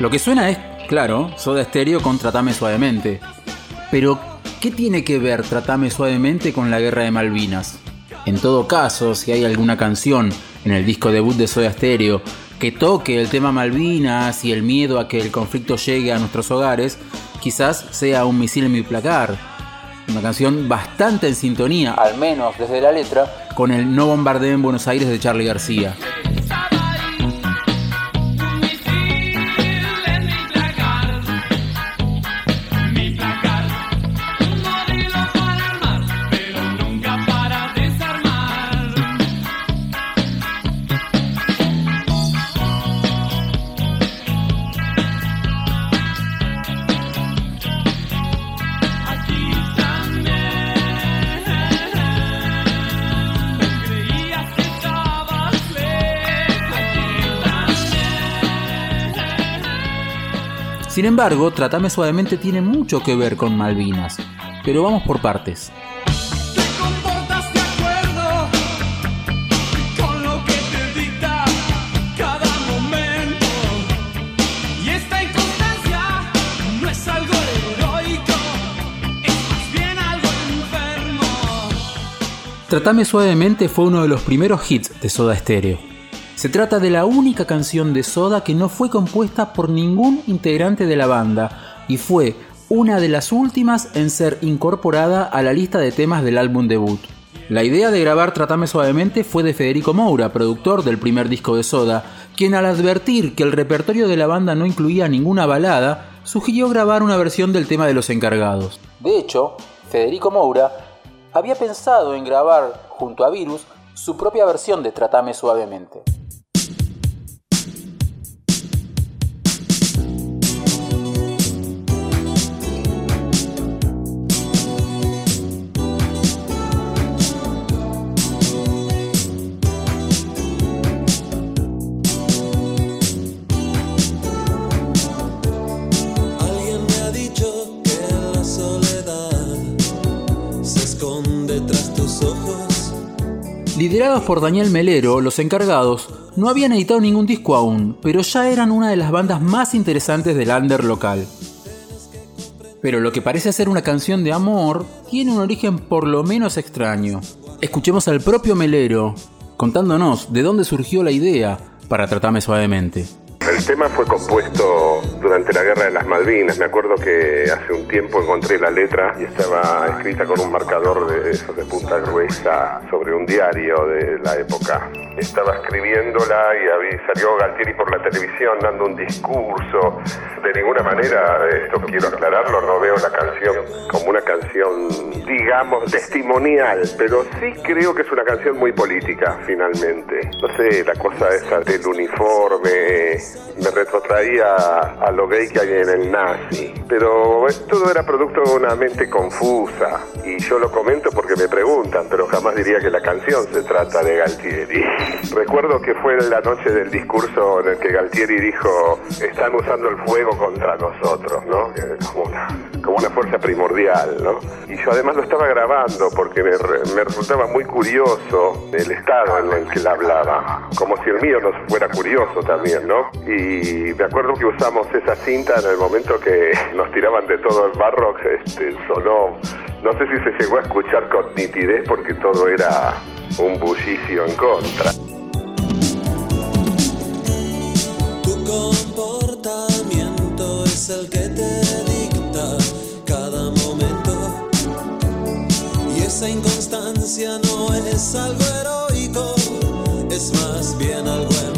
Lo que suena es, claro, Soda Stereo con Tratame Suavemente. Pero, ¿qué tiene que ver Tratame Suavemente con la guerra de Malvinas? En todo caso, si hay alguna canción en el disco debut de Soda Stereo que toque el tema Malvinas y el miedo a que el conflicto llegue a nuestros hogares, quizás sea Un misil en mi placar. Una canción bastante en sintonía, al menos desde la letra, con el No bombardeen Buenos Aires de Charlie García. Sin embargo, Tratame Suavemente tiene mucho que ver con Malvinas. Pero vamos por partes. Tratame Suavemente fue uno de los primeros hits de Soda Stereo. Se trata de la única canción de Soda que no fue compuesta por ningún integrante de la banda y fue una de las últimas en ser incorporada a la lista de temas del álbum debut. La idea de grabar Tratame Suavemente fue de Federico Moura, productor del primer disco de Soda, quien al advertir que el repertorio de la banda no incluía ninguna balada, sugirió grabar una versión del tema de los encargados. De hecho, Federico Moura había pensado en grabar junto a Virus su propia versión de Tratame Suavemente. Liderados por Daniel Melero, los encargados no habían editado ningún disco aún, pero ya eran una de las bandas más interesantes del under local. Pero lo que parece ser una canción de amor tiene un origen por lo menos extraño. Escuchemos al propio Melero contándonos de dónde surgió la idea para tratarme suavemente. El tema fue compuesto durante la Guerra de las Malvinas. Me acuerdo que hace un tiempo encontré la letra y estaba escrita con un marcador de de punta gruesa sobre un diario de la época. Estaba escribiéndola y salió Galtieri por la televisión dando un discurso. De ninguna manera, esto quiero aclararlo, no veo la canción como una canción, digamos, testimonial, pero sí creo que es una canción muy política, finalmente. No sé, la cosa esa del uniforme me retrotraía a lo gay que hay en el nazi. Pero todo era producto de una mente confusa. Y yo lo comento porque me preguntan, pero jamás diría que la canción se trata de Galtieri. Recuerdo que fue la noche del discurso en el que Galtieri dijo, están usando el fuego contra nosotros, ¿no? Como una, como una fuerza primordial, ¿no? Y yo además lo estaba grabando porque me, re- me resultaba muy curioso el estado en el que él hablaba, como si el mío no fuera curioso también, ¿no? Y me acuerdo que usamos esa cinta en el momento que nos tiraban de todo el barro, este, sonó, no sé si se llegó a escuchar con nitidez porque todo era un bullicio en contra. Tu comportamiento es el que te dicta cada momento. Y esa inconstancia no es algo heroico, es más bien algo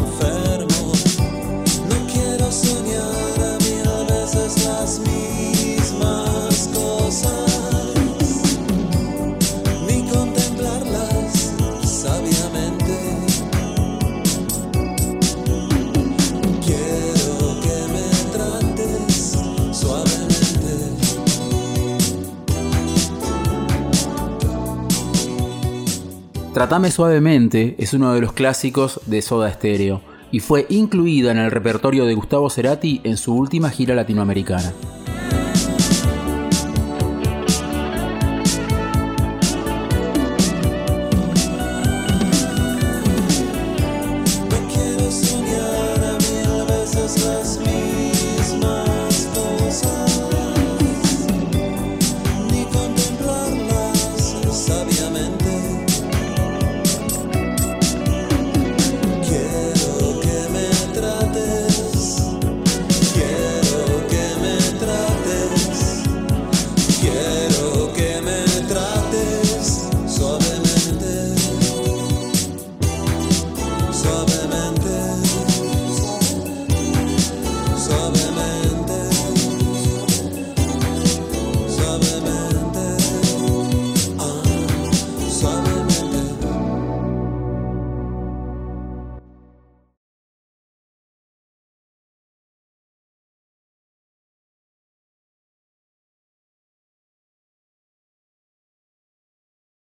Tratame Suavemente es uno de los clásicos de Soda Stereo y fue incluida en el repertorio de Gustavo Cerati en su última gira latinoamericana. suave.